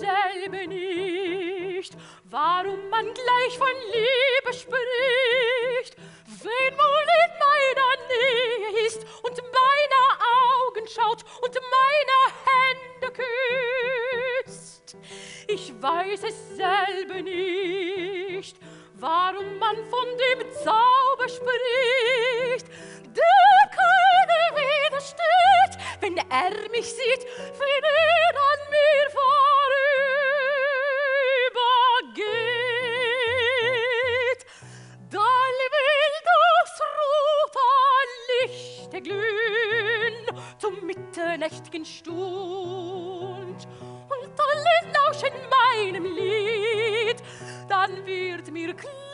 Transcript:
selbe nicht, warum man gleich von Liebe spricht, wenn man in meiner Nähe ist und meiner Augen schaut und meiner Hände küsst. Ich weiß es selber nicht, warum man von dem Zauber spricht, der wenn er mich sieht, wenn er an mir vorübergeht. Dann will das rote Licht glühen zum mitternächtigen Stund und alle lauschen meinem Lied, dann wird mir klar,